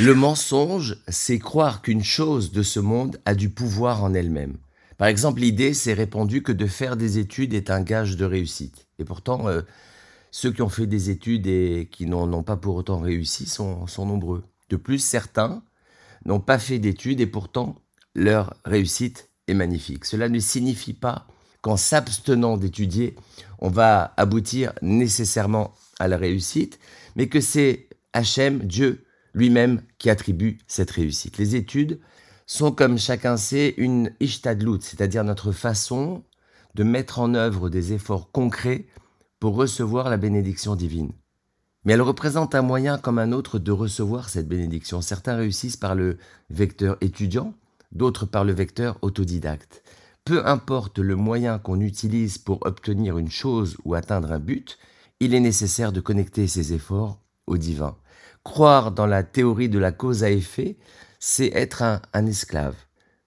Le mensonge, c'est croire qu'une chose de ce monde a du pouvoir en elle-même. Par exemple, l'idée s'est répandue que de faire des études est un gage de réussite. Et pourtant, euh, ceux qui ont fait des études et qui n'en ont pas pour autant réussi sont, sont nombreux. De plus, certains n'ont pas fait d'études et pourtant leur réussite est magnifique. Cela ne signifie pas qu'en s'abstenant d'étudier, on va aboutir nécessairement à la réussite, mais que c'est Hachem, Dieu, lui-même qui attribue cette réussite. Les études sont, comme chacun sait, une ishtadlut, c'est-à-dire notre façon de mettre en œuvre des efforts concrets pour recevoir la bénédiction divine. Mais elle représente un moyen comme un autre de recevoir cette bénédiction. Certains réussissent par le vecteur étudiant, d'autres par le vecteur autodidacte. Peu importe le moyen qu'on utilise pour obtenir une chose ou atteindre un but, il est nécessaire de connecter ses efforts au divin. Croire dans la théorie de la cause à effet, c'est être un, esclave.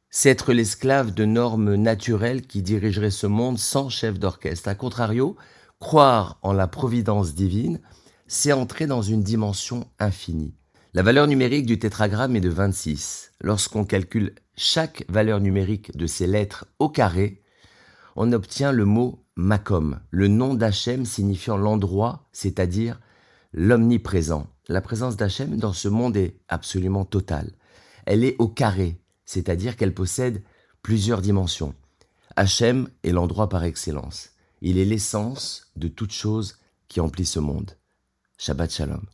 C'est être l'esclave de normes naturelles qui dirigeraient ce monde sans chef d'orchestre. A contrario, croire en la providence divine, c'est entrer dans une dimension infinie. La valeur numérique du tétragramme est de 26. Lorsqu'on calcule chaque valeur numérique de ces lettres au carré, on obtient le mot Makom, le nom d'Hachem signifiant l'endroit, c'est-à-dire l'omniprésent. La présence d'Hachem dans ce monde est absolument totale. Elle est au carré, c'est-à-dire qu'elle possède plusieurs dimensions. Hachem est l'endroit par excellence. Il est l'essence de toute chose qui emplit ce monde. Shabbat Shalom.